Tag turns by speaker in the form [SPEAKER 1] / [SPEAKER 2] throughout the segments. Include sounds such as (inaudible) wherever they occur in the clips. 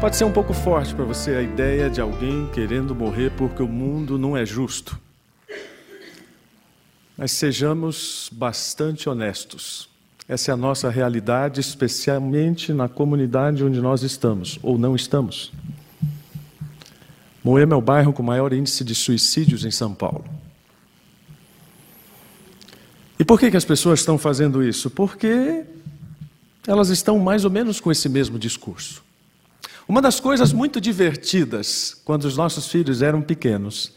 [SPEAKER 1] Pode ser um pouco forte para você a ideia de alguém querendo morrer porque o mundo não é justo. Mas sejamos bastante honestos. Essa é a nossa realidade, especialmente na comunidade onde nós estamos ou não estamos. Moema é o bairro com maior índice de suicídios em São Paulo. E por que, que as pessoas estão fazendo isso? Porque elas estão mais ou menos com esse mesmo discurso. Uma das coisas muito divertidas quando os nossos filhos eram pequenos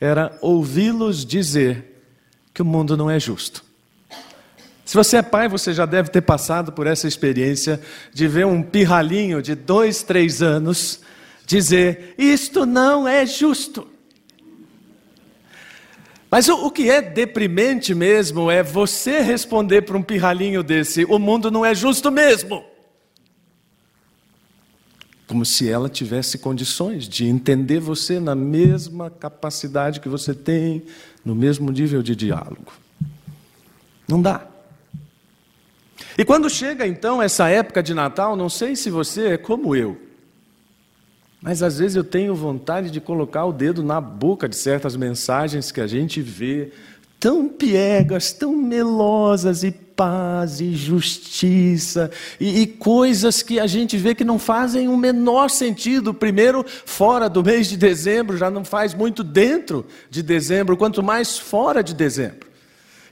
[SPEAKER 1] era ouvi-los dizer que o mundo não é justo. Se você é pai, você já deve ter passado por essa experiência de ver um pirralhinho de dois, três anos dizer: Isto não é justo. Mas o, que é deprimente mesmo é você responder para um pirralhinho desse: O mundo não é justo mesmo como se ela tivesse condições de entender você na mesma capacidade que você tem, no mesmo nível de diálogo. Não dá. E quando chega então essa época de Natal, não sei se você é como eu, mas às vezes eu tenho vontade de colocar o dedo na boca de certas mensagens que a gente vê, tão piegas, tão melosas e paz e justiça e, e, coisas que a gente vê que não fazem o menor sentido. Primeiro, fora do mês de dezembro, já não faz muito dentro de dezembro, quanto mais fora de dezembro.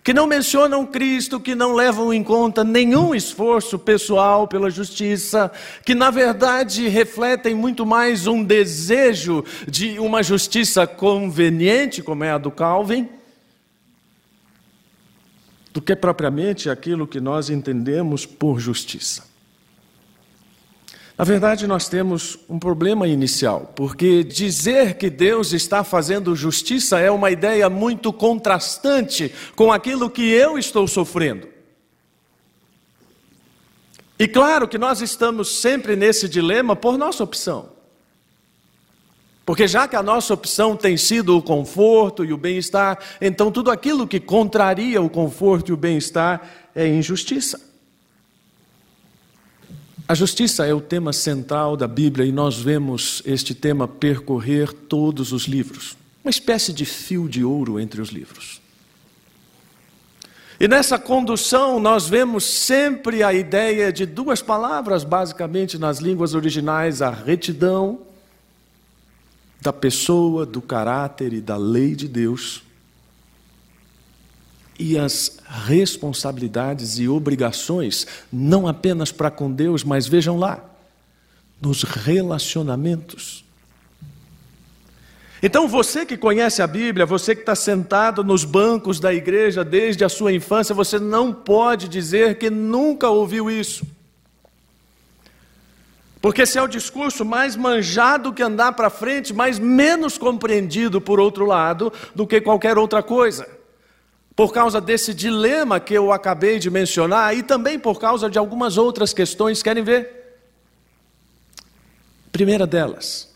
[SPEAKER 1] Que não mencionam Cristo, que não levam em conta nenhum esforço pessoal pela justiça, que na verdade refletem muito mais um desejo de uma justiça conveniente, como é a do Calvin do que propriamente aquilo que nós entendemos por justiça. Na verdade, nós temos um problema inicial, porque dizer que Deus está fazendo justiça é uma ideia muito contrastante com aquilo que eu estou sofrendo. E claro que nós estamos sempre nesse dilema por nossa opção. Porque já que a nossa opção tem sido o conforto e o bem-estar, então tudo aquilo que contraria o conforto e o bem-estar é injustiça. A justiça é o tema central da Bíblia e nós vemos este tema percorrer todos os livros uma espécie de fio de ouro entre os livros. E nessa condução nós vemos sempre a ideia de duas palavras, basicamente nas línguas originais: a retidão da pessoa, do caráter e da lei de Deus e as responsabilidades e obrigações, não apenas para com Deus, mas vejam lá, nos relacionamentos. Então, você que conhece a Bíblia, você que está sentado nos bancos da igreja desde a sua infância, você não pode dizer que nunca ouviu isso. Porque esse é o discurso mais manjado que andar para frente, mas menos compreendido, por outro lado, do que qualquer outra coisa. Por causa desse dilema que eu acabei de mencionar e também por causa de algumas outras questões, querem ver? Primeira delas,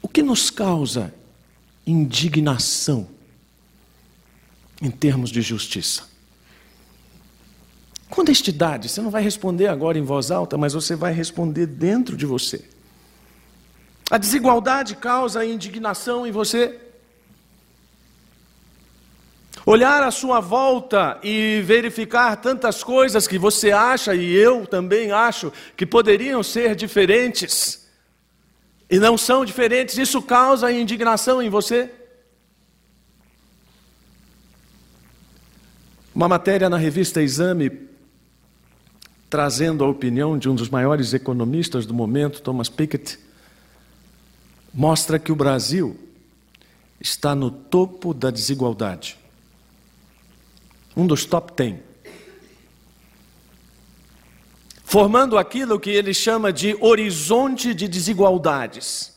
[SPEAKER 1] o que nos causa indignação em termos de justiça? Com honestidade, você não vai responder agora em voz alta, mas você vai responder dentro de você. A desigualdade causa indignação em você. Olhar à sua volta e verificar tantas coisas que você acha e eu também acho que poderiam ser diferentes e não são diferentes, isso causa indignação em você? Uma matéria na revista Exame trazendo a opinião de um dos maiores economistas do momento, Thomas Piketty, mostra que o Brasil está no topo da desigualdade. Um dos top 10. Formando aquilo que ele chama de horizonte de desigualdades.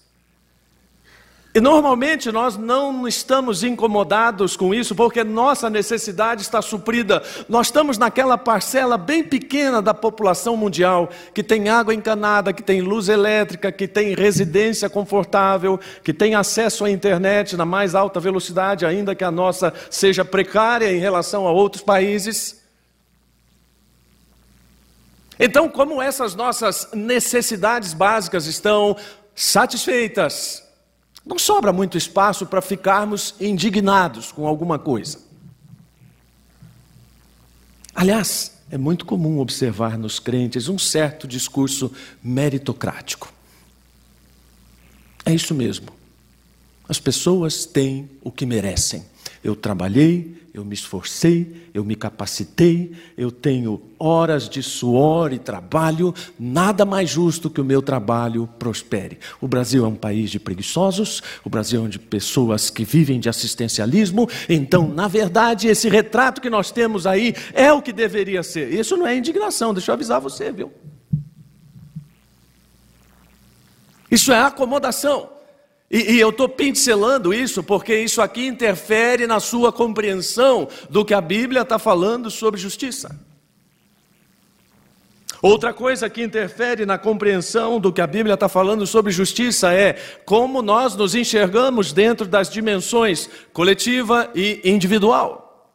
[SPEAKER 1] E normalmente nós não estamos incomodados com isso, porque nossa necessidade está suprida. Nós estamos naquela parcela bem pequena da população mundial que tem água encanada, que tem luz elétrica, que tem residência confortável, que tem acesso à internet na mais alta velocidade, ainda que a nossa seja precária em relação a outros países. Então, como essas nossas necessidades básicas estão satisfeitas, não sobra muito espaço para ficarmos indignados com alguma coisa. Aliás, é muito comum observar nos crentes um certo discurso meritocrático. É isso mesmo. As pessoas têm o que merecem. Eu trabalhei, eu me esforcei, eu me capacitei, eu tenho horas de suor e trabalho, nada mais justo que o meu trabalho prospere. O Brasil é um país de preguiçosos, o Brasil é de pessoas que vivem de assistencialismo, então, na verdade, esse retrato que nós temos aí é o que deveria ser. Isso não é indignação, deixa eu avisar você, viu? Isso é acomodação. E, e, eu estou pincelando isso porque isso aqui interfere na sua compreensão do que a Bíblia está falando sobre justiça. Outra coisa que interfere na compreensão do que a Bíblia está falando sobre justiça é como nós nos enxergamos dentro das dimensões coletiva e individual.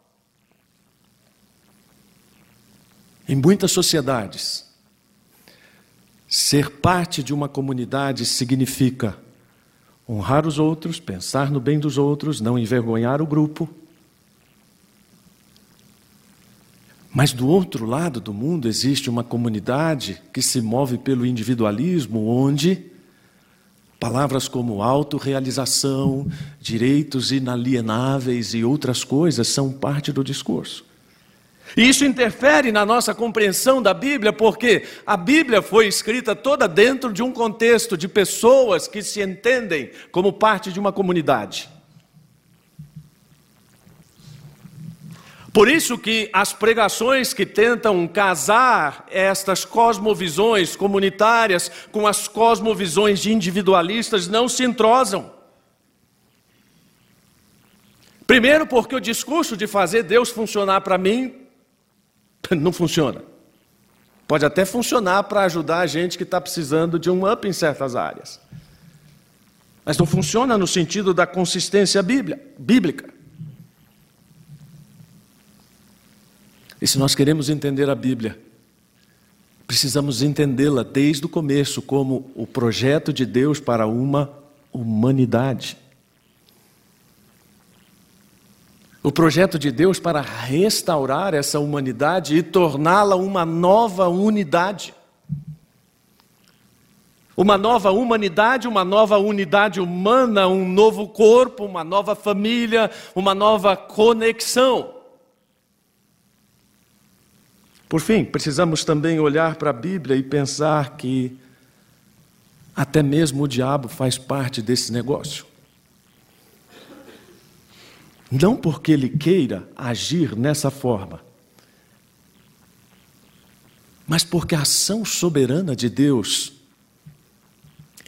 [SPEAKER 1] Em muitas sociedades, ser parte de uma comunidade significa honrar os outros, pensar no bem dos outros, não envergonhar o grupo. Mas do outro lado do mundo existe uma comunidade que se move pelo individualismo, onde palavras como autorrealização, direitos inalienáveis e outras coisas são parte do discurso. E isso interfere na nossa compreensão da Bíblia, porque a Bíblia foi escrita toda dentro de um contexto de pessoas que se entendem como parte de uma comunidade. Por isso que as pregações que tentam casar estas cosmovisões comunitárias com as cosmovisões individualistas não se entrosam. Primeiro, porque o discurso de fazer Deus funcionar para mim (laughs) Não funciona. Pode até funcionar para ajudar a gente que está precisando de um up em certas áreas. Mas não funciona no sentido da consistência bíblica. E se nós queremos entender a Bíblia, precisamos entendê-la desde o começo como o projeto de Deus para uma humanidade. O projeto de Deus para restaurar essa humanidade e torná-la uma nova unidade. Uma nova humanidade, uma nova unidade humana, um novo corpo, uma nova família, uma nova conexão. Por fim, precisamos também olhar para a Bíblia e pensar que até mesmo o diabo faz parte desse negócio. Não porque ele queira agir nessa forma, mas porque a ação soberana de Deus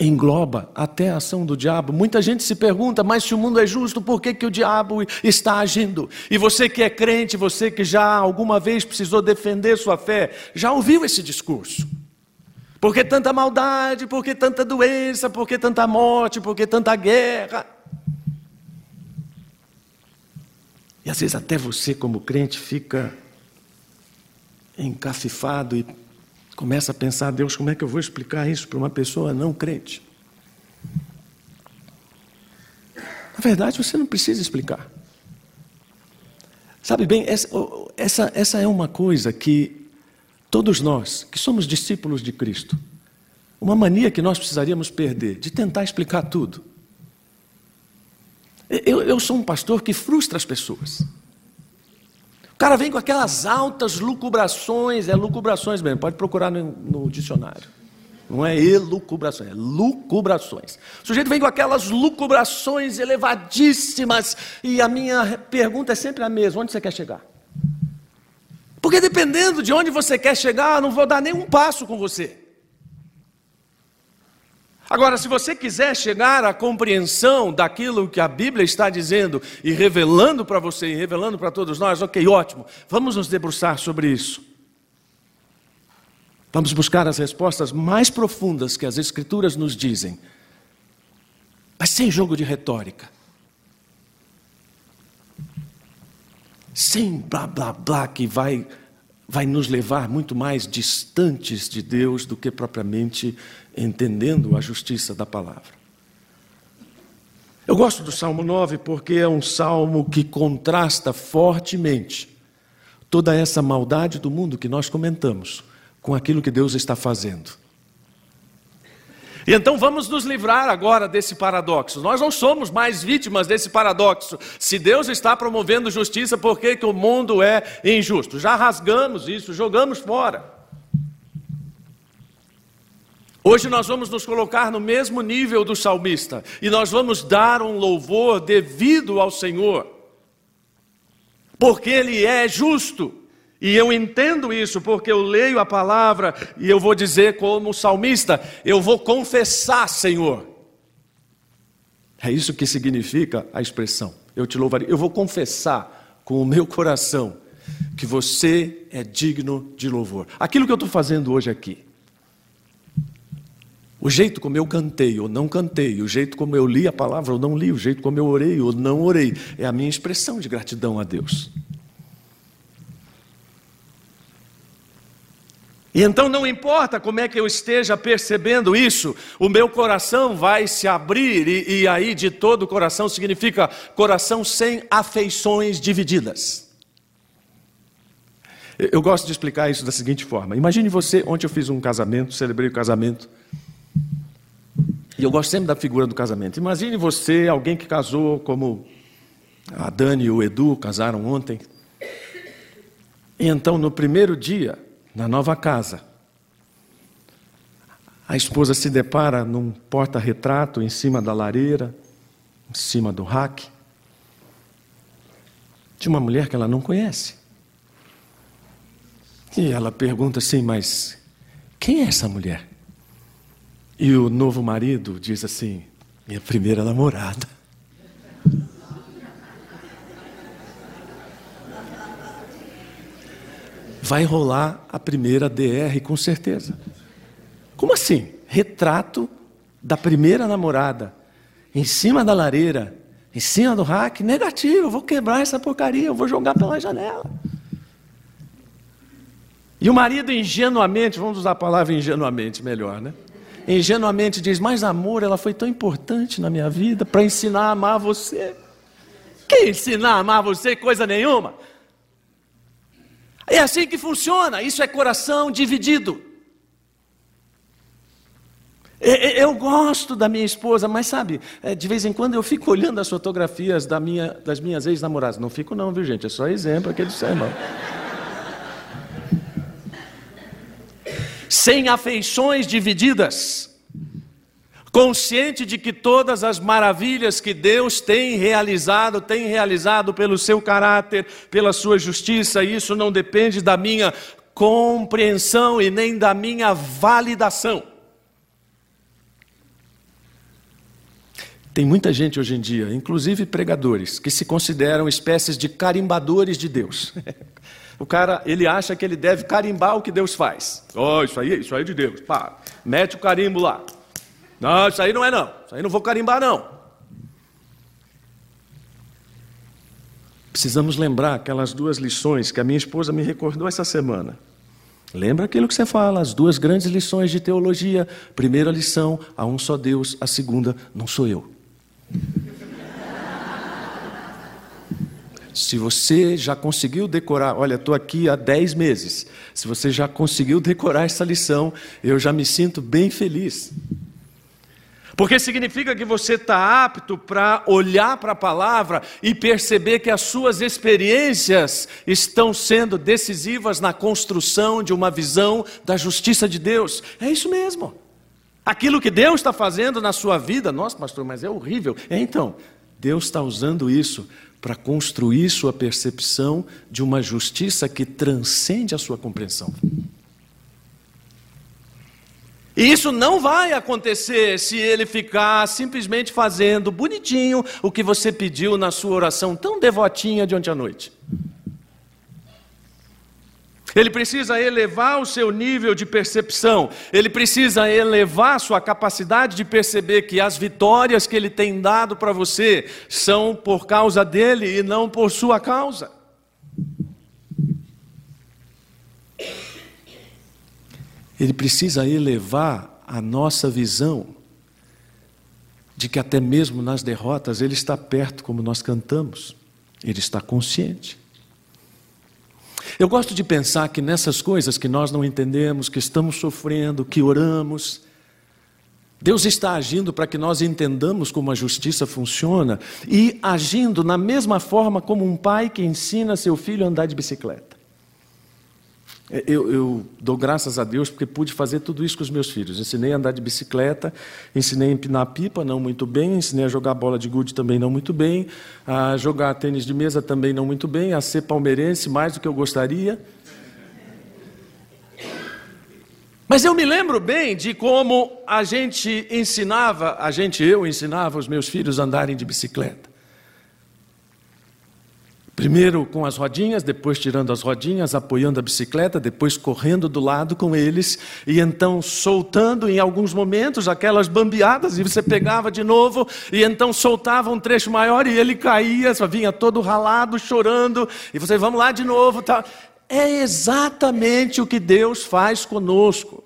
[SPEAKER 1] engloba até a ação do diabo. Muita gente se pergunta, mas se o mundo é justo, por que, que o diabo está agindo? E você que é crente, você que já alguma vez precisou defender sua fé, já ouviu esse discurso? Por que tanta maldade? Por que tanta doença? Por que tanta morte? Por que tanta guerra? E às vezes até você, como crente, fica encafifado e começa a pensar: Deus, como é que eu vou explicar isso para uma pessoa não crente? Na verdade, você não precisa explicar. Sabe bem, essa, essa, essa é uma coisa que todos nós, que somos discípulos de Cristo, uma mania que nós precisaríamos perder, de tentar explicar tudo. Eu, eu sou um pastor que frustra as pessoas. O cara vem com aquelas altas lucubrações, é lucubrações mesmo, pode procurar no, no dicionário. Não é elucubrações, é lucubrações. O sujeito vem com aquelas lucubrações elevadíssimas, e a minha pergunta é sempre a mesma: onde você quer chegar? Porque dependendo de onde você quer chegar, não vou dar nenhum passo com você. Agora, se você quiser chegar à compreensão daquilo que a Bíblia está dizendo e revelando para você e revelando para todos nós, ok, ótimo, vamos nos debruçar sobre isso. Vamos buscar as respostas mais profundas que as Escrituras nos dizem, mas sem jogo de retórica. Sem blá blá blá que vai vai nos levar muito mais distantes de Deus do que propriamente entendendo a justiça da palavra. Eu gosto do Salmo 9 porque é um salmo que contrasta fortemente toda essa maldade do mundo que nós comentamos com aquilo que Deus está fazendo. E então vamos nos livrar agora desse paradoxo. Nós não somos mais vítimas desse paradoxo. Se Deus está promovendo justiça, por que, que o mundo é injusto? Já rasgamos isso, jogamos fora. Hoje nós vamos nos colocar no mesmo nível do salmista e nós vamos dar um louvor devido ao Senhor, porque Ele é justo. E eu entendo isso porque eu leio a palavra e eu vou dizer, como salmista, eu vou confessar, Senhor. É isso que significa a expressão. Eu te louvarei. Eu vou confessar com o meu coração que você é digno de louvor. Aquilo que eu estou fazendo hoje aqui. O jeito como eu cantei ou não cantei, o jeito como eu li a palavra ou não li, o jeito como eu orei ou não orei, é a minha expressão de gratidão a Deus. E então não importa como é que eu esteja percebendo isso, o meu coração vai se abrir, e, e aí de todo o coração significa coração sem afeições divididas. Eu gosto de explicar isso da seguinte forma: imagine você, ontem eu fiz um casamento, celebrei o casamento, e eu gosto sempre da figura do casamento. Imagine você, alguém que casou, como a Dani e o Edu casaram ontem, e então no primeiro dia, na nova casa. A esposa se depara num porta-retrato em cima da lareira, em cima do rack, de uma mulher que ela não conhece. E ela pergunta assim: Mas quem é essa mulher? E o novo marido diz assim: Minha primeira namorada. Vai rolar a primeira DR com certeza. Como assim? Retrato da primeira namorada, em cima da lareira, em cima do rack, negativo, eu vou quebrar essa porcaria, eu vou jogar pela janela. E o marido ingenuamente, vamos usar a palavra ingenuamente melhor, né? Ingenuamente diz: Mas amor, ela foi tão importante na minha vida para ensinar a amar você. Que ensinar a amar você? Coisa nenhuma. É assim que funciona, isso é coração dividido. Eu gosto da minha esposa, mas sabe, é, de vez em quando eu fico olhando as fotografias da minha, das minhas ex-namoradas. Não fico, não, viu, gente? É só exemplo aqui do seu irmão. Sem afeições divididas consciente de que todas as maravilhas que Deus tem realizado, tem realizado pelo seu caráter, pela sua justiça, e isso não depende da minha compreensão e nem da minha validação. Tem muita gente hoje em dia, inclusive pregadores, que se consideram espécies de carimbadores de Deus. (laughs) O cara, ele acha que ele deve carimbar o que Deus faz. Oh, isso aí, isso aí é de Deus. Pá, mete o carimbo lá. Não, isso aí não é não. Isso aí não vou carimbar não. Precisamos lembrar aquelas duas lições que a minha esposa me recordou essa semana. Lembra aquilo que você fala, as duas grandes lições de teologia. Primeira lição, há um só Deus. A segunda, não sou eu. Se você já conseguiu decorar, olha, estou aqui há 10 meses. Se você já conseguiu decorar essa lição, eu já me sinto bem feliz. Porque significa que você está apto para olhar para a palavra e perceber que as suas experiências estão sendo decisivas na construção de uma visão da justiça de Deus. É isso mesmo. Aquilo que Deus está fazendo na sua vida, nossa, pastor, mas é horrível. É, então, Deus está usando isso para construir sua percepção de uma justiça que transcende a sua compreensão. E isso não vai acontecer se ele ficar simplesmente fazendo bonitinho o que você pediu na sua oração tão devotinha de ontem à noite. Ele precisa elevar o seu nível de percepção, ele precisa elevar sua capacidade de perceber que as vitórias que ele tem dado para você são por causa dele e não por sua causa. Ele precisa elevar a nossa visão de que até mesmo nas derrotas ele está perto, como nós cantamos, ele está consciente. Eu gosto de pensar que nessas coisas que nós não entendemos, que estamos sofrendo, que oramos, Deus está agindo para que nós entendamos como a justiça funciona e agindo na mesma forma como um pai que ensina seu filho a andar de bicicleta. É, eu, eu, dou graças a Deus porque pude fazer tudo isso com os meus filhos. Ensinei a andar de bicicleta, ensinei a empinar pipa, não muito bem, ensinei a jogar bola de gude também não muito bem, a jogar tênis de mesa também não muito bem, a ser palmeirense mais do que eu gostaria. Mas eu me lembro bem de como a gente ensinava, a gente, eu ensinava os meus filhos a andarem de bicicleta. Primeiro com as rodinhas, depois tirando as rodinhas, apoiando a bicicleta, depois correndo do lado com eles, e então soltando em alguns momentos aquelas bambeadas, e você pegava de novo, e então soltava um trecho maior, e ele caía, só vinha todo ralado, chorando, e você, vamos lá de novo. Tá. É exatamente o que Deus faz conosco.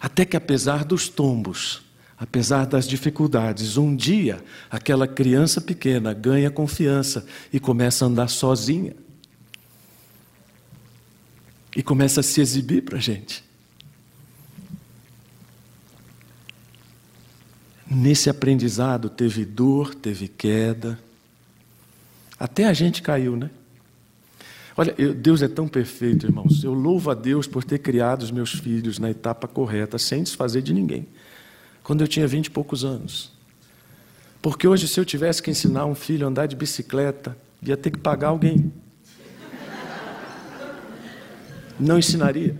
[SPEAKER 1] Até que apesar dos tombos, apesar das dificuldades, um dia aquela criança pequena ganha confiança e começa a andar sozinha. E começa a se exibir para a gente. Nesse aprendizado teve dor, teve queda. Até a gente caiu, né? Olha, eu, Deus é tão perfeito, irmãos. Eu louvo a Deus por ter criado os meus filhos na etapa correta, sem desfazer de ninguém quando eu tinha vinte e poucos anos. Porque hoje, se eu tivesse que ensinar um filho a andar de bicicleta, ia ter que pagar alguém. Não ensinaria.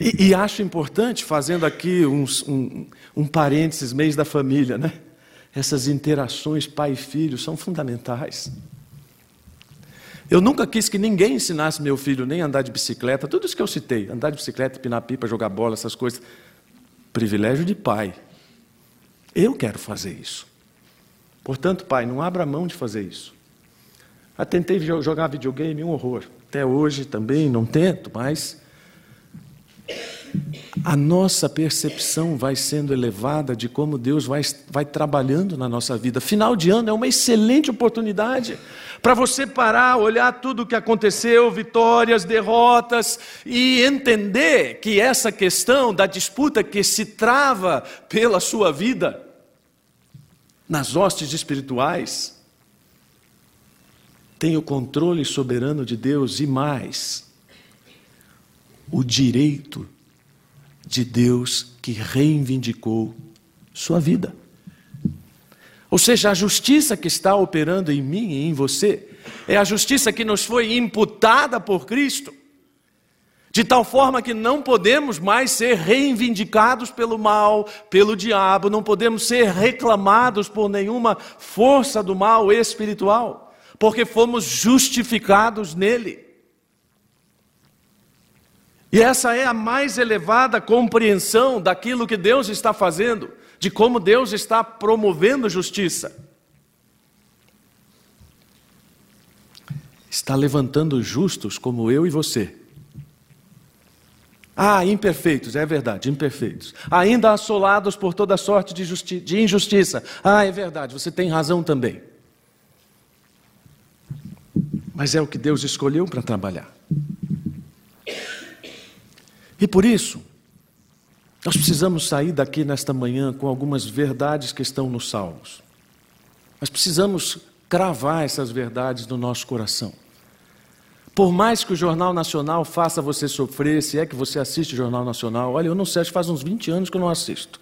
[SPEAKER 1] E, e acho importante, fazendo aqui uns, um, um parênteses, mês da família, né? Essas interações pai e filho são fundamentais. Eu nunca quis que ninguém ensinasse meu filho nem a andar de bicicleta, tudo isso que eu citei, andar de bicicleta, pinar pipa, jogar bola, essas coisas. Privilégio de pai. Eu quero fazer isso. Portanto, pai, não abra mão de fazer isso. Eu tentei jogar videogame, um horror. Até hoje também não tento, mas a nossa percepção vai sendo elevada de como Deus vai, vai trabalhando na nossa vida. Final de ano é uma excelente oportunidade para você parar, olhar tudo o que aconteceu, vitórias, derrotas, e entender que essa questão da disputa que se trava pela sua vida nas hostes espirituais tem o controle soberano de Deus e mais, o direito de Deus que reivindicou sua vida. Ou seja, a justiça que está operando em mim e em você é a justiça que nos foi imputada por Cristo, de tal forma que não podemos mais ser reivindicados pelo mal, pelo diabo, não podemos ser reclamados por nenhuma força do mal espiritual, porque fomos justificados nele. E essa é a mais elevada compreensão daquilo que Deus está fazendo de como Deus está promovendo justiça. Está levantando justos como eu e você. Ah, imperfeitos, é verdade, imperfeitos. Ainda assolados por toda sorte de, de injustiça. Ah, é verdade, você tem razão também. Mas é o que Deus escolheu para trabalhar. E por isso, nós precisamos sair daqui nesta manhã com algumas verdades que estão nos Salmos. Nós precisamos cravar essas verdades no nosso coração. Por mais que o Jornal Nacional faça você sofrer, se é que você assiste o Jornal Nacional, olha, eu não sei, acho que faz uns 20 anos que eu não assisto.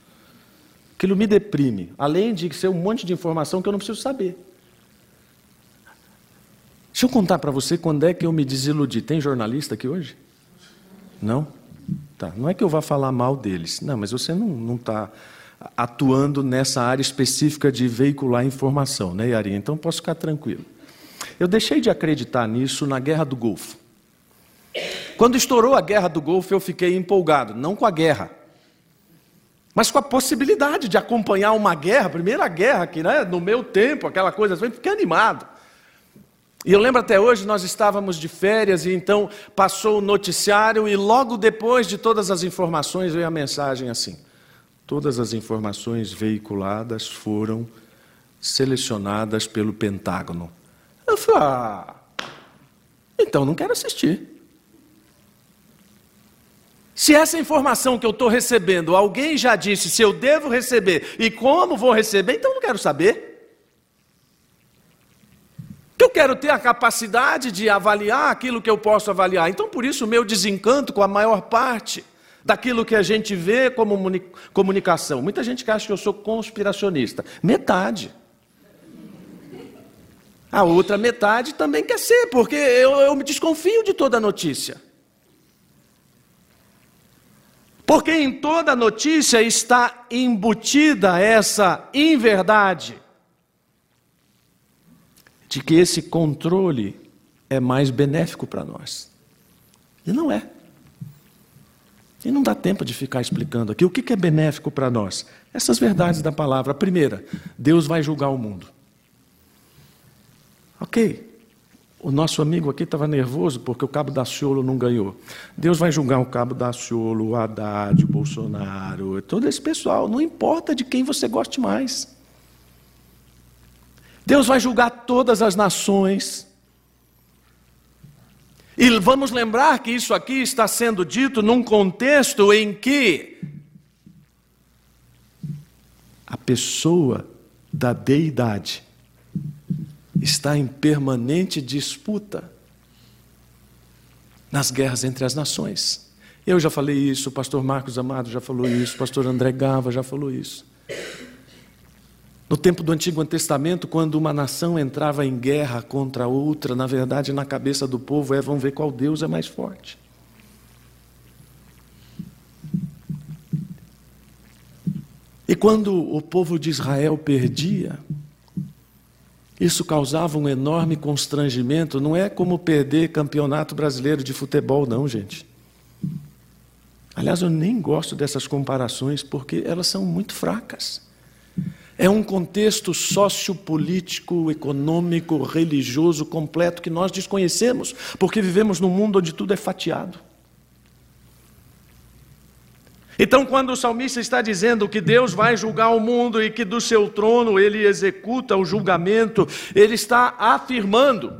[SPEAKER 1] Aquilo me deprime, além de ser um monte de informação que eu não preciso saber. Deixa eu contar para você quando é que eu me desiludi. Tem jornalista aqui hoje? Não? Tá, não é que eu vá falar mal deles, não, mas você não está atuando nessa área específica de veicular informação, né, Yari? Então posso ficar tranquilo. Eu deixei de acreditar nisso na Guerra do Golfo. Quando estourou a Guerra do Golfo, eu fiquei empolgado, não com a guerra, mas com a possibilidade de acompanhar uma guerra, primeira guerra que, né, no meu tempo, aquela coisa assim, fiquei animado. E eu lembro até hoje, nós estávamos de férias e então passou o noticiário e logo depois de todas as informações veio a mensagem assim: todas as informações veiculadas foram selecionadas pelo Pentágono. Eu falei, ah, então não quero assistir. Se essa informação que eu estou recebendo, alguém já disse se eu devo receber e como vou receber, então não quero saber. Que eu quero ter a capacidade de avaliar aquilo que eu posso avaliar. Então, por isso, o meu desencanto com a maior parte daquilo que a gente vê como comunicação. Muita gente que acha que eu sou conspiracionista. Metade. A outra metade também quer ser, porque eu, eu me desconfio de toda notícia. Porque em toda notícia está embutida essa inverdade de que esse controle é mais benéfico para nós. E não é. E não dá tempo de ficar explicando aqui o que é benéfico para nós. Essas verdades da palavra. Primeira, Deus vai julgar o mundo. Ok, o nosso amigo aqui estava nervoso porque o cabo da Ciolo não ganhou. Deus vai julgar o cabo da Ciolo, o Haddad, o Bolsonaro, todo esse pessoal. Não importa de quem você goste mais. Deus vai julgar todas as nações. E vamos lembrar que isso aqui está sendo dito num contexto em que a pessoa da deidade está em permanente disputa nas guerras entre as nações. Eu já falei isso, o pastor Marcos Amado já falou isso, o pastor André Gava já falou isso. No tempo do Antigo Testamento, quando uma nação entrava em guerra contra outra, na verdade, na cabeça do povo é: vamos ver qual Deus é mais forte. E quando o povo de Israel perdia, isso causava um enorme constrangimento. Não é como perder campeonato brasileiro de futebol, não, gente. Aliás, eu nem gosto dessas comparações porque elas são muito fracas. É um contexto sociopolítico, econômico, religioso completo que nós desconhecemos, porque vivemos num mundo onde tudo é fatiado. Então, quando o salmista está dizendo que Deus vai julgar o mundo e que do seu trono ele executa o julgamento, ele está afirmando,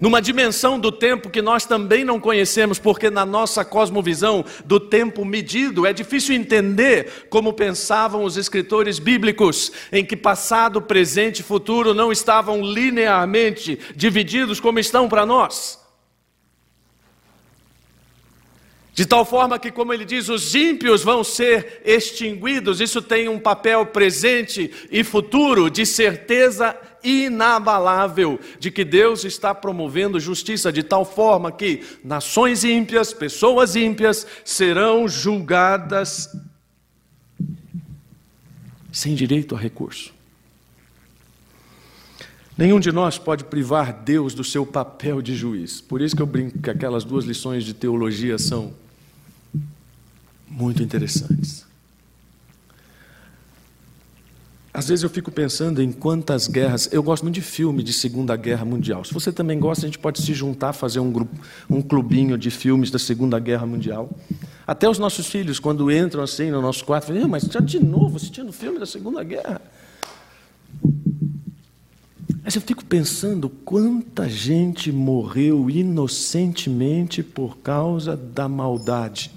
[SPEAKER 1] numa dimensão do tempo que nós também não conhecemos, porque na nossa cosmovisão do tempo medido é difícil entender como pensavam os escritores bíblicos, em que passado, presente e futuro não estavam linearmente divididos como estão para nós. De tal forma que, como ele diz, os ímpios vão ser extinguidos. Isso tem um papel presente e futuro de certeza inabalável de que Deus está promovendo justiça de tal forma que nações ímpias, pessoas ímpias serão julgadas sem direito a recurso. Nenhum de nós pode privar Deus do seu papel de juiz. Por isso que eu brinco que aquelas duas lições de teologia são muito interessantes. Às vezes eu fico pensando em quantas guerras. Eu gosto muito de filme de Segunda Guerra Mundial. Se você também gosta, a gente pode se juntar, fazer um grupo, um clubinho de filmes da Segunda Guerra Mundial. Até os nossos filhos, quando entram assim no nosso quarto, falam, mas já de novo assistindo filme da Segunda Guerra. Mas eu fico pensando quanta gente morreu inocentemente por causa da maldade.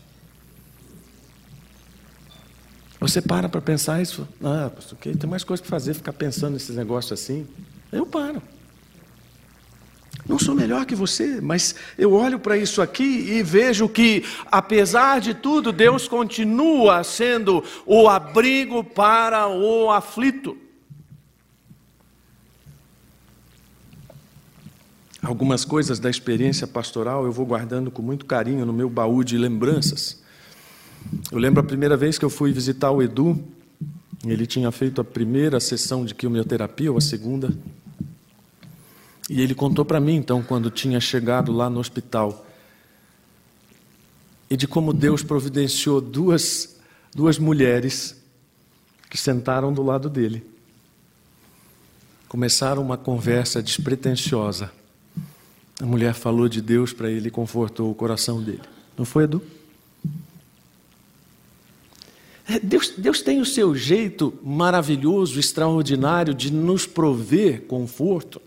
[SPEAKER 1] Você para para pensar isso, ah, pastor, okay, tem mais coisa para fazer, ficar pensando nesses negócios assim. Eu paro. Não sou melhor que você, mas eu olho para isso aqui e vejo que, apesar de tudo, Deus continua sendo o abrigo para o aflito. Algumas coisas da experiência pastoral eu vou guardando com muito carinho no meu baú de lembranças. Eu lembro a primeira vez que eu fui visitar o Edu, ele tinha feito a primeira sessão de quimioterapia, ou a segunda, e ele contou para mim, então, quando tinha chegado lá no hospital, e de como Deus providenciou duas, duas mulheres que sentaram do lado dele. Começaram uma conversa despretensiosa. A mulher falou de Deus para ele e confortou o coração dele. Não foi, Edu? Deus, Deus tem o seu jeito maravilhoso, extraordinário de nos prover conforto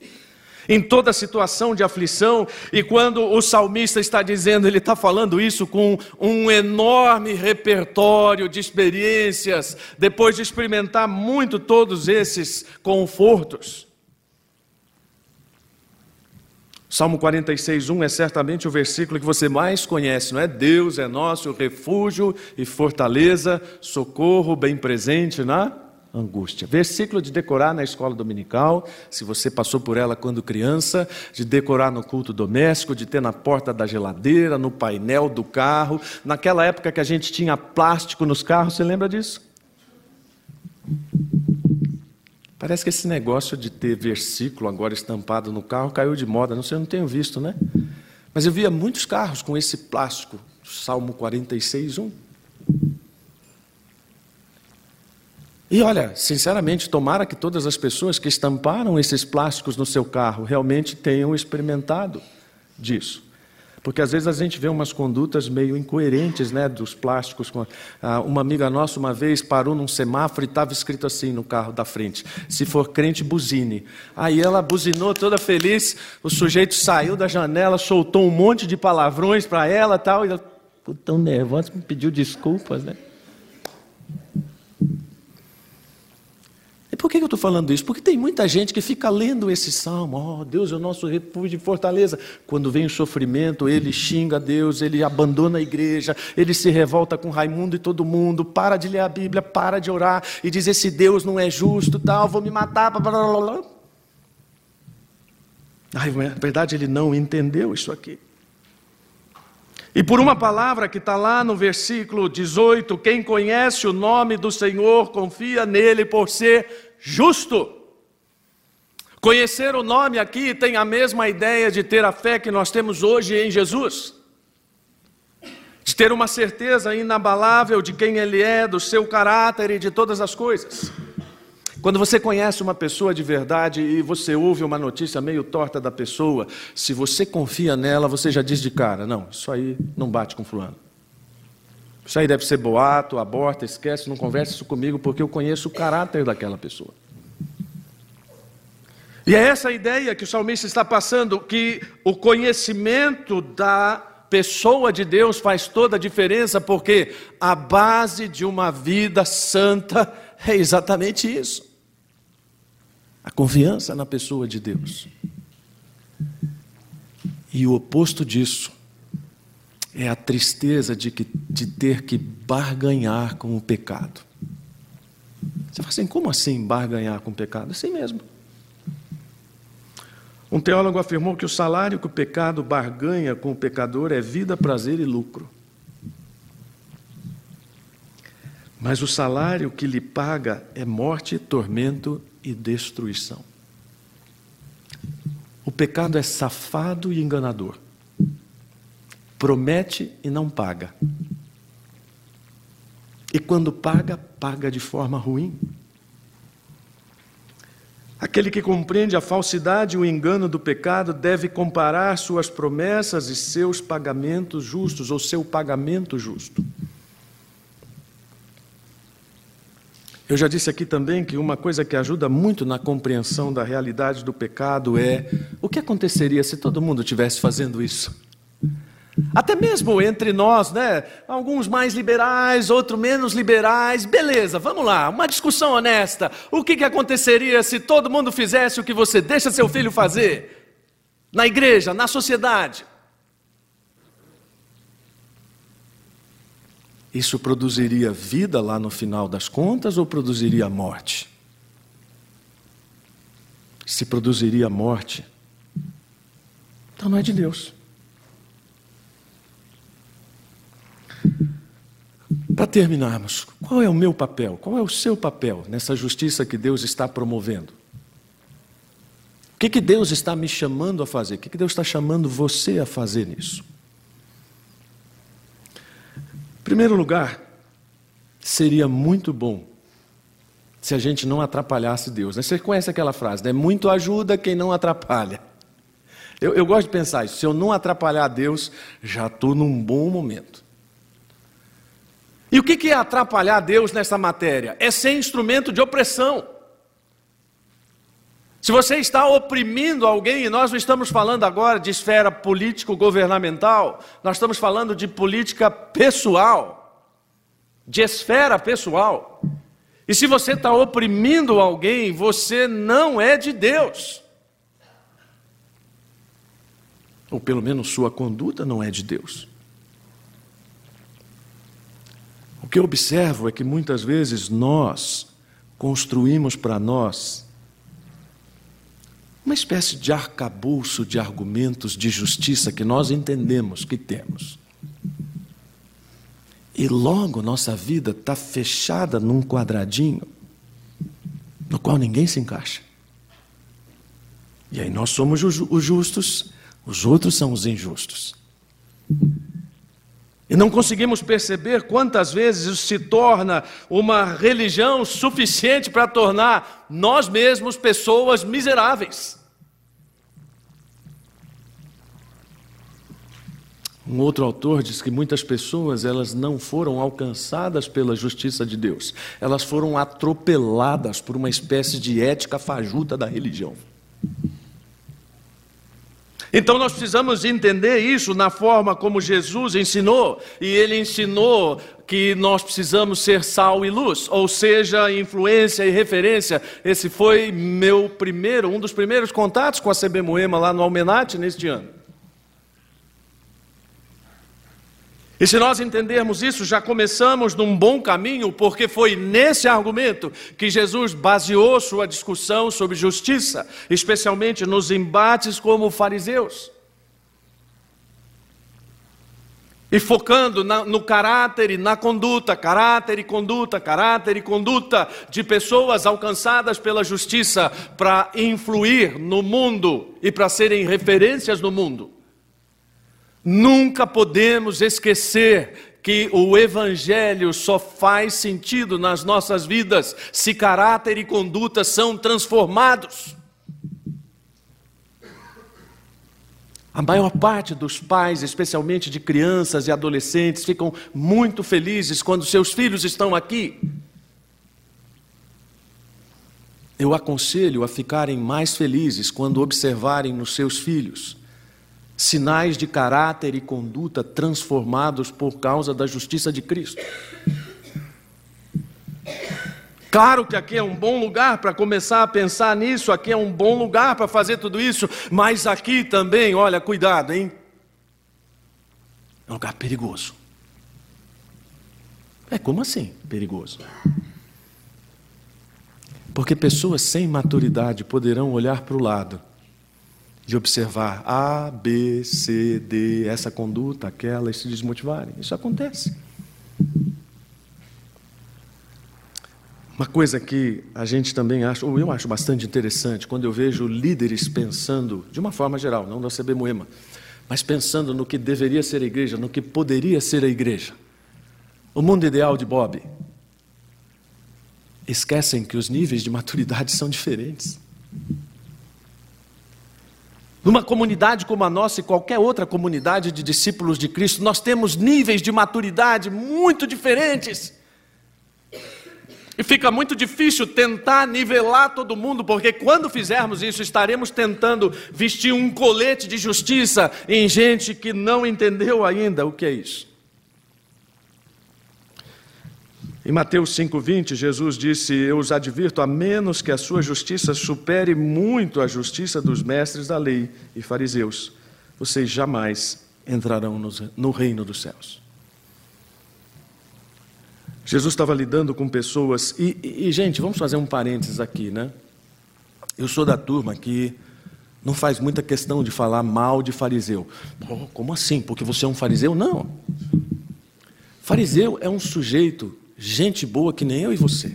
[SPEAKER 1] em toda situação de aflição, e quando o salmista está dizendo, ele está falando isso com um enorme repertório de experiências, depois de experimentar muito todos esses confortos. Salmo 46, 1 é certamente o versículo que você mais conhece, não é? Deus é nosso refúgio e fortaleza, socorro bem presente na angústia. Versículo de decorar na escola dominical, se você passou por ela quando criança, de decorar no culto doméstico, de ter na porta da geladeira, no painel do carro. Naquela época que a gente tinha plástico nos carros, você lembra disso? Parece que esse negócio de ter versículo agora estampado no carro caiu de moda, não sei, eu não tenho visto, né? Mas eu via muitos carros com esse plástico, Salmo 46, 1. E olha, sinceramente, tomara que todas as pessoas que estamparam esses plásticos no seu carro realmente tenham experimentado disso. Porque às vezes a gente vê umas condutas meio incoerentes né, dos plásticos. Uma amiga nossa uma vez parou num semáforo e estava escrito assim no carro da frente: se for crente, buzine. Aí ela buzinou toda feliz, o sujeito saiu da janela, soltou um monte de palavrões para ela tal, e ela ficou tão nervosa, me pediu desculpas. Né? Por que eu estou falando isso? Porque tem muita gente que fica lendo esse salmo, oh, Deus é o nosso refúgio e fortaleza. Quando vem o sofrimento, ele xinga Deus, ele abandona a igreja, ele se revolta com Raimundo e todo mundo, para de ler a Bíblia, para de orar e diz: esse Deus não é justo, tal, vou me matar. Blá, blá, blá. Na verdade, ele não entendeu isso aqui. E por uma palavra que está lá no versículo 18: quem conhece o nome do Senhor confia nele por ser justo. Conhecer o nome aqui tem a mesma ideia de ter a fé que nós temos hoje em Jesus, de ter uma certeza inabalável de quem Ele é, do seu caráter e de todas as coisas. Quando você conhece uma pessoa de verdade e você ouve uma notícia meio torta da pessoa, se você confia nela, você já diz de cara: não, isso aí não bate com Fulano. Isso aí deve ser boato, aborta, esquece, não converse isso comigo, porque eu conheço o caráter daquela pessoa. E é essa ideia que o salmista está passando, que o conhecimento da pessoa de Deus faz toda a diferença, porque a base de uma vida santa é exatamente isso a confiança na pessoa de Deus. E o oposto disso é a tristeza de, que, de ter que barganhar com o pecado. Você fala assim, como assim barganhar com o pecado? Assim mesmo. Um teólogo afirmou que o salário que o pecado barganha com o pecador é vida, prazer e lucro. Mas o salário que lhe paga é morte, tormento e destruição. O pecado é safado e enganador. Promete e não paga. E quando paga, paga de forma ruim. Aquele que compreende a falsidade e o engano do pecado deve comparar suas promessas e seus pagamentos justos, ou seu pagamento justo. Eu já disse aqui também que uma coisa que ajuda muito na compreensão da realidade do pecado é o que aconteceria se todo mundo estivesse fazendo isso. Até mesmo entre nós, né? Alguns mais liberais, outros menos liberais. Beleza, vamos lá, uma discussão honesta. O que, que aconteceria se todo mundo fizesse o que você deixa seu filho fazer? Na igreja, na sociedade? Isso produziria vida lá no final das contas ou produziria morte? Se produziria morte, então não é de Deus. Para terminarmos, qual é o meu papel? Qual é o seu papel nessa justiça que Deus está promovendo? O que, que Deus está me chamando a fazer? O que, que Deus está chamando você a fazer nisso? Em primeiro lugar, seria muito bom se a gente não atrapalhasse Deus. Você conhece aquela frase, né? Muito ajuda quem não atrapalha. Eu, eu gosto de pensar isso. Se eu não atrapalhar Deus, já estou num bom momento. E o que é atrapalhar Deus nessa matéria? É ser instrumento de opressão. Se você está oprimindo alguém, e nós não estamos falando agora de esfera político-governamental, nós estamos falando de política pessoal, de esfera pessoal. E se você está oprimindo alguém, você não é de Deus. Ou pelo menos sua conduta não é de Deus. O que eu observo é que muitas vezes nós construímos para nós uma espécie de arcabouço de argumentos de justiça que nós entendemos que temos. E logo nossa vida está fechada num quadradinho no qual ninguém se encaixa. E aí nós somos os justos, os outros são os injustos. E não conseguimos perceber quantas vezes isso se torna uma religião suficiente para tornar nós mesmos pessoas miseráveis. Um outro autor diz que muitas pessoas elas não foram alcançadas pela justiça de Deus, elas foram atropeladas por uma espécie de ética fajuta da religião. Então nós precisamos entender isso na forma como Jesus ensinou, e ele ensinou que nós precisamos ser sal e luz, ou seja, influência e referência. Esse foi meu primeiro, um dos primeiros contatos com a CB Moema lá no Almenate neste ano. E se nós entendermos isso, já começamos num bom caminho, porque foi nesse argumento que Jesus baseou sua discussão sobre justiça, especialmente nos embates como fariseus. E focando na, no caráter e na conduta, caráter e conduta, caráter e conduta de pessoas alcançadas pela justiça para influir no mundo e para serem referências no mundo. Nunca podemos esquecer que o Evangelho só faz sentido nas nossas vidas se caráter e conduta são transformados. A maior parte dos pais, especialmente de crianças e adolescentes, ficam muito felizes quando seus filhos estão aqui. Eu aconselho a ficarem mais felizes quando observarem nos seus filhos sinais de caráter e conduta transformados por causa da justiça de Cristo. Claro que aqui é um bom lugar para começar a pensar nisso, aqui é um bom lugar para fazer tudo isso, mas aqui também, olha, cuidado, hein? É um lugar perigoso. É como assim, perigoso? Porque pessoas sem maturidade poderão olhar para o lado de observar A, B, C, D, essa conduta, aquela, e se desmotivarem. Isso acontece. Uma coisa que a gente também acha, ou eu acho bastante interessante, quando eu vejo líderes pensando, de uma forma geral, não da CB Moema, mas pensando no que deveria ser a igreja, no que poderia ser a igreja. O mundo ideal de Bob. Esquecem que os níveis de maturidade (laughs) são diferentes. Numa comunidade como a nossa e qualquer outra comunidade de discípulos de Cristo, nós temos níveis de maturidade muito diferentes. E fica muito difícil tentar nivelar todo mundo, porque quando fizermos isso, estaremos tentando vestir um colete de justiça em gente que não entendeu ainda o que é isso. Em Mateus 5,20, Jesus disse: Eu os advirto, a menos que a sua justiça supere muito a justiça dos mestres da lei e fariseus, vocês jamais entrarão no reino dos céus. Jesus estava lidando com pessoas, e, e, e, gente, vamos fazer um parênteses aqui, né? Eu sou da turma que não faz muita questão de falar mal de fariseu. Como assim? Porque você é um fariseu? Não. Fariseu é um sujeito gente boa que nem eu e você.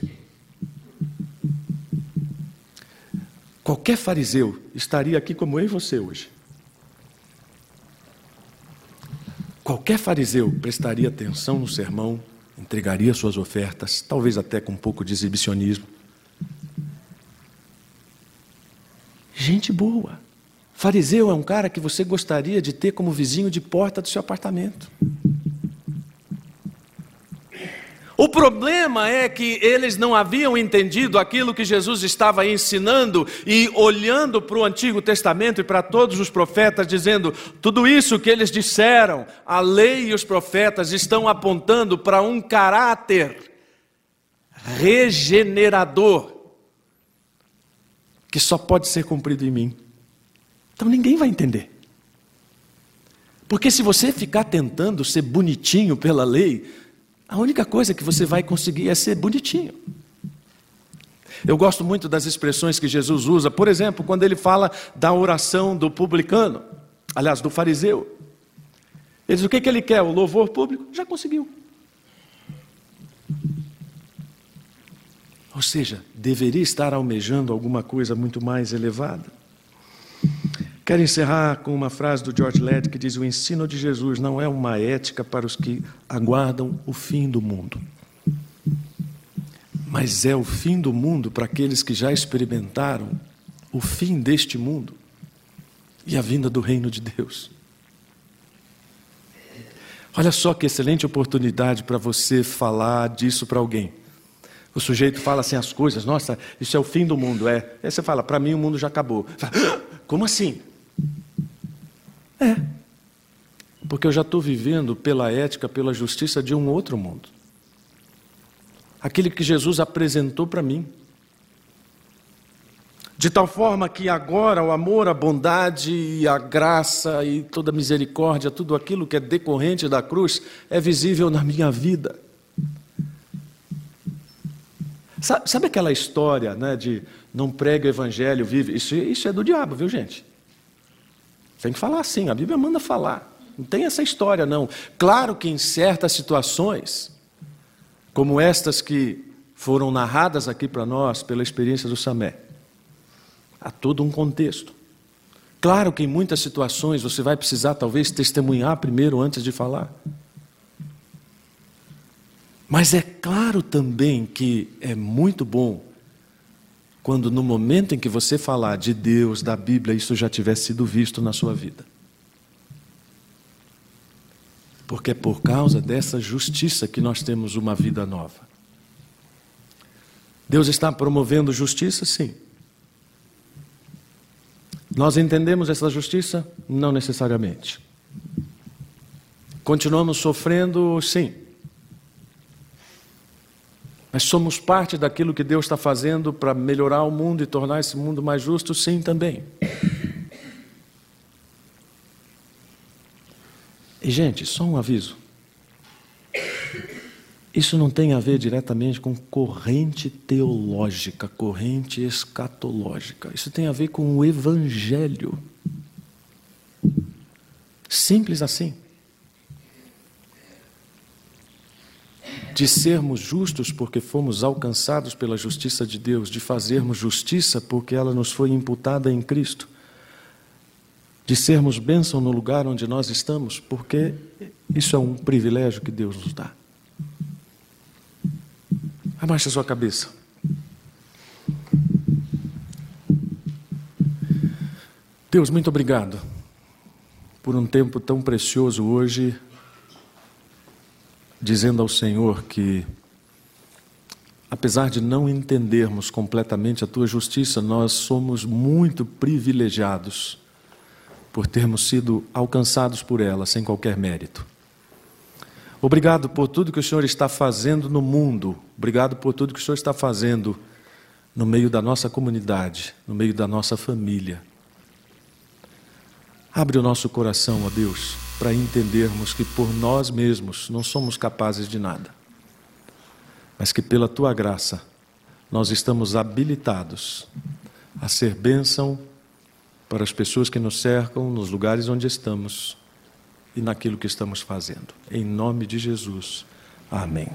[SPEAKER 1] Qualquer fariseu estaria aqui como eu e você hoje. Qualquer fariseu prestaria atenção no sermão, entregaria suas ofertas, talvez até com um pouco de exibicionismo. Gente boa. Fariseu é um cara que você gostaria de ter como vizinho de porta do seu apartamento. O problema é que eles não haviam entendido aquilo que Jesus estava ensinando e olhando para o Antigo Testamento e para todos os profetas, dizendo: tudo isso que eles disseram, a lei e os profetas estão apontando para um caráter regenerador que só pode ser cumprido em mim. Então ninguém vai entender. Porque se você ficar tentando ser bonitinho pela lei, a única coisa que você vai conseguir é ser bonitinho. Eu gosto muito das expressões que Jesus usa, por exemplo, quando ele fala da oração do publicano, aliás, do fariseu. Ele diz: o que, que ele quer? O louvor público? Já conseguiu. Ou seja, deveria estar almejando alguma coisa muito mais elevada. Quero encerrar com uma frase do George Led que diz: O ensino de Jesus não é uma ética para os que aguardam o fim do mundo, mas é o fim do mundo para aqueles que já experimentaram o fim deste mundo e a vinda do reino de Deus. Olha só que excelente oportunidade para você falar disso para alguém. O sujeito fala assim as coisas, nossa, isso é o fim do mundo, é. Aí você fala, para mim o mundo já acabou. Fala, ah, Como assim? É. Porque eu já estou vivendo pela ética, pela justiça de um outro mundo. Aquele que Jesus apresentou para mim. De tal forma que agora o amor, a bondade, a graça e toda a misericórdia, tudo aquilo que é decorrente da cruz, é visível na minha vida. Sabe, aquela história né, de não prega o evangelho, vive? Isso, isso é do diabo, viu gente? Tem que falar assim, a Bíblia manda falar. Não tem essa história, não. Claro que em certas situações, como estas que foram narradas aqui para nós pela experiência do Samé, há todo um contexto. Claro que em muitas situações você vai precisar, talvez, testemunhar primeiro antes de falar. Mas é claro também que é muito bom quando no momento em que você falar de Deus, da Bíblia, isso já tiver sido visto na sua vida. Porque é por causa dessa justiça que nós temos uma vida nova. Deus está promovendo justiça? Sim. Nós entendemos essa justiça? Não necessariamente. Continuamos sofrendo? Sim. Mas somos parte daquilo que Deus está fazendo para melhorar o mundo e tornar esse mundo mais justo? Sim, também. E, gente, só um aviso. Isso não tem a ver diretamente com corrente teológica, corrente escatológica. Isso tem a ver com o Evangelho. Simples assim. De sermos justos porque fomos alcançados pela justiça de Deus, de fazermos justiça porque ela nos foi imputada em Cristo, de sermos bênção no lugar onde nós estamos, porque isso é um privilégio que Deus nos dá. Abaixe a sua cabeça. Deus, muito obrigado por um tempo tão precioso hoje dizendo ao Senhor que, apesar de não entendermos completamente a tua justiça, nós somos muito privilegiados por termos sido alcançados por ela sem qualquer mérito. Obrigado por tudo que o Senhor está fazendo no mundo, obrigado por tudo que o Senhor está fazendo no meio da nossa comunidade, no meio da nossa família. Abre o nosso coração, ó Deus para entendermos que por nós mesmos não somos capazes de nada, mas que pela tua graça nós estamos habilitados a ser bênção para as pessoas que nos cercam, nos lugares onde estamos e naquilo que estamos fazendo. Em nome de Jesus. Amém.